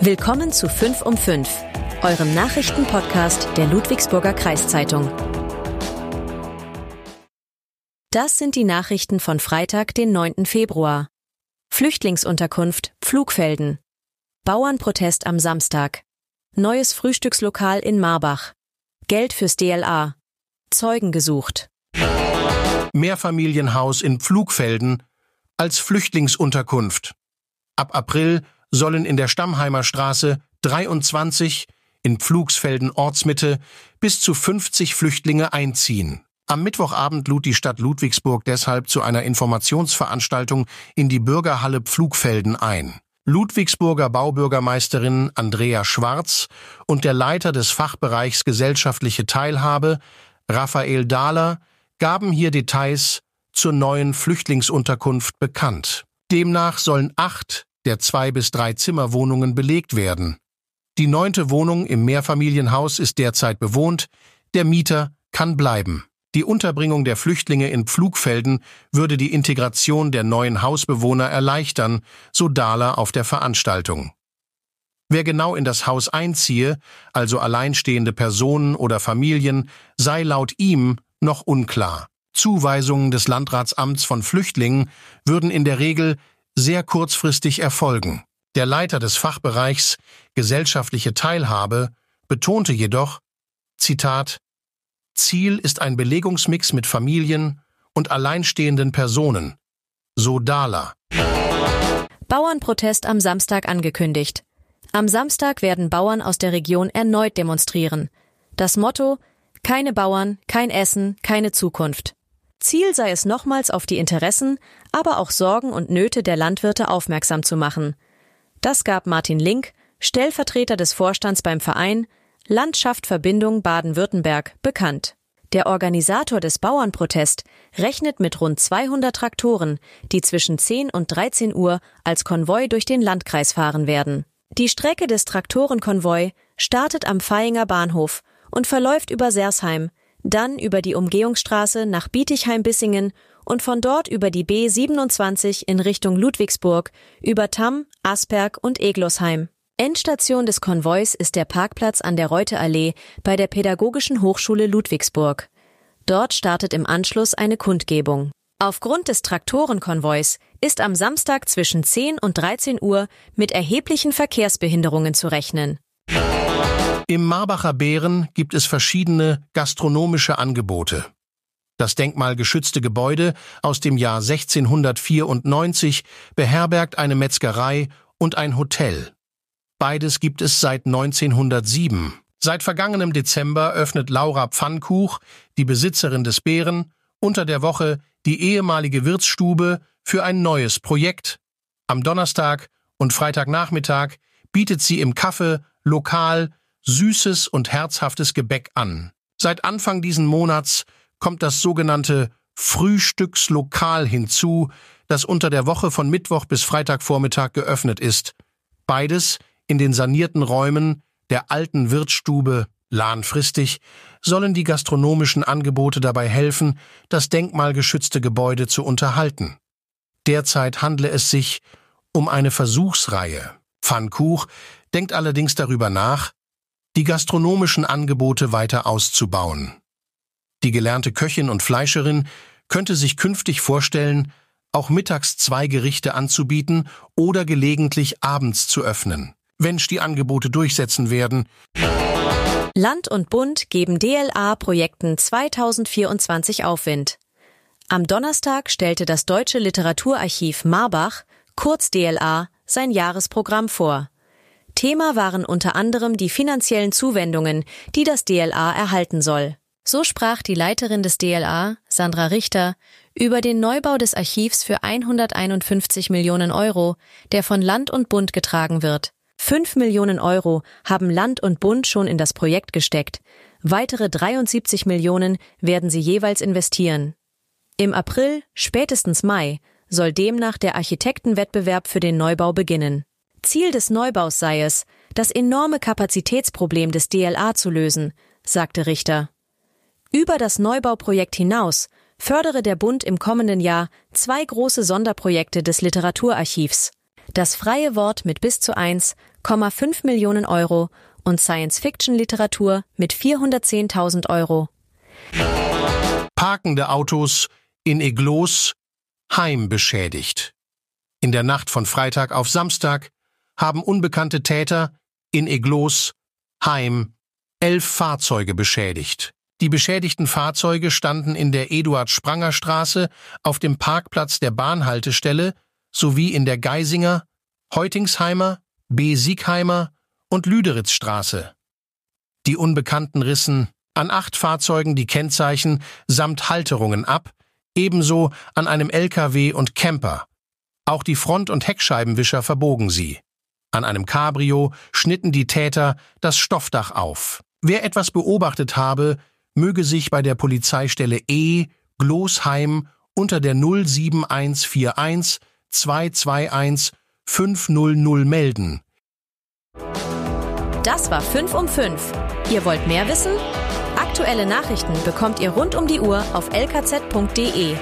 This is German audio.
Willkommen zu 5 um 5, eurem Nachrichtenpodcast der Ludwigsburger Kreiszeitung. Das sind die Nachrichten von Freitag, den 9. Februar. Flüchtlingsunterkunft Pflugfelden. Bauernprotest am Samstag. Neues Frühstückslokal in Marbach. Geld fürs DLA. Zeugen gesucht. Mehrfamilienhaus in Pflugfelden als Flüchtlingsunterkunft. Ab April sollen in der Stammheimer Straße 23 in Pflugsfelden Ortsmitte bis zu 50 Flüchtlinge einziehen. Am Mittwochabend lud die Stadt Ludwigsburg deshalb zu einer Informationsveranstaltung in die Bürgerhalle Pflugfelden ein. Ludwigsburger Baubürgermeisterin Andrea Schwarz und der Leiter des Fachbereichs Gesellschaftliche Teilhabe, Raphael Dahler, gaben hier Details zur neuen Flüchtlingsunterkunft bekannt. Demnach sollen acht der zwei bis drei Zimmerwohnungen belegt werden. Die neunte Wohnung im Mehrfamilienhaus ist derzeit bewohnt, der Mieter kann bleiben. Die Unterbringung der Flüchtlinge in Pflugfelden würde die Integration der neuen Hausbewohner erleichtern, so Dahler auf der Veranstaltung. Wer genau in das Haus einziehe, also alleinstehende Personen oder Familien, sei laut ihm noch unklar. Zuweisungen des Landratsamts von Flüchtlingen würden in der Regel sehr kurzfristig erfolgen. Der Leiter des Fachbereichs Gesellschaftliche Teilhabe betonte jedoch, Zitat, Ziel ist ein Belegungsmix mit Familien und alleinstehenden Personen. So Dahler. Bauernprotest am Samstag angekündigt. Am Samstag werden Bauern aus der Region erneut demonstrieren. Das Motto keine Bauern, kein Essen, keine Zukunft. Ziel sei es nochmals auf die Interessen, aber auch Sorgen und Nöte der Landwirte aufmerksam zu machen. Das gab Martin Link, Stellvertreter des Vorstands beim Verein Landschaft Verbindung Baden-Württemberg, bekannt. Der Organisator des Bauernprotest rechnet mit rund 200 Traktoren, die zwischen 10 und 13 Uhr als Konvoi durch den Landkreis fahren werden. Die Strecke des Traktorenkonvoi startet am Vahinger Bahnhof und verläuft über Sersheim, dann über die Umgehungsstraße nach Bietigheim-Bissingen und von dort über die B27 in Richtung Ludwigsburg, über Tamm, Asperg und Eglosheim. Endstation des Konvois ist der Parkplatz an der Reuteallee bei der Pädagogischen Hochschule Ludwigsburg. Dort startet im Anschluss eine Kundgebung. Aufgrund des Traktorenkonvois ist am Samstag zwischen 10 und 13 Uhr mit erheblichen Verkehrsbehinderungen zu rechnen. Im Marbacher Bären gibt es verschiedene gastronomische Angebote. Das denkmalgeschützte Gebäude aus dem Jahr 1694 beherbergt eine Metzgerei und ein Hotel. Beides gibt es seit 1907. Seit vergangenem Dezember öffnet Laura Pfannkuch, die Besitzerin des Bären, unter der Woche die ehemalige Wirtsstube für ein neues Projekt. Am Donnerstag und Freitagnachmittag bietet sie im Kaffee lokal süßes und herzhaftes Gebäck an. Seit Anfang diesen Monats kommt das sogenannte Frühstückslokal hinzu, das unter der Woche von Mittwoch bis Freitagvormittag geöffnet ist. Beides in den sanierten Räumen der alten Wirtsstube Lahnfristig sollen die gastronomischen Angebote dabei helfen, das denkmalgeschützte Gebäude zu unterhalten. Derzeit handle es sich um eine Versuchsreihe. Pfannkuch denkt allerdings darüber nach, die gastronomischen Angebote weiter auszubauen. Die gelernte Köchin und Fleischerin könnte sich künftig vorstellen, auch mittags zwei Gerichte anzubieten oder gelegentlich abends zu öffnen, wenn die Angebote durchsetzen werden. Land und Bund geben DLA-Projekten 2024 Aufwind. Am Donnerstag stellte das Deutsche Literaturarchiv Marbach, kurz DLA, sein Jahresprogramm vor. Thema waren unter anderem die finanziellen Zuwendungen, die das DLA erhalten soll. So sprach die Leiterin des DLA, Sandra Richter, über den Neubau des Archivs für 151 Millionen Euro, der von Land und Bund getragen wird. Fünf Millionen Euro haben Land und Bund schon in das Projekt gesteckt. Weitere 73 Millionen werden sie jeweils investieren. Im April, spätestens Mai, soll demnach der Architektenwettbewerb für den Neubau beginnen. Ziel des Neubaus sei es, das enorme Kapazitätsproblem des DLA zu lösen, sagte Richter. Über das Neubauprojekt hinaus fördere der Bund im kommenden Jahr zwei große Sonderprojekte des Literaturarchivs. das freie Wort mit bis zu 1,5 Millionen Euro und Science-Fiction-Literatur mit 410.000 Euro. Parkende Autos in Eglos Heim beschädigt. In der Nacht von Freitag auf Samstag haben unbekannte Täter in Eglos Heim elf Fahrzeuge beschädigt. Die beschädigten Fahrzeuge standen in der Eduard-Spranger-Straße, auf dem Parkplatz der Bahnhaltestelle sowie in der Geisinger, Heutingsheimer, B-Siegheimer und Lüderitzstraße. Die Unbekannten rissen an acht Fahrzeugen die Kennzeichen samt Halterungen ab, ebenso an einem LKW und Camper. Auch die Front- und Heckscheibenwischer verbogen sie. An einem Cabrio schnitten die Täter das Stoffdach auf. Wer etwas beobachtet habe, möge sich bei der Polizeistelle E Glosheim unter der 07141 221 500 melden. Das war 5 um 5. Ihr wollt mehr wissen? Aktuelle Nachrichten bekommt ihr rund um die Uhr auf lkz.de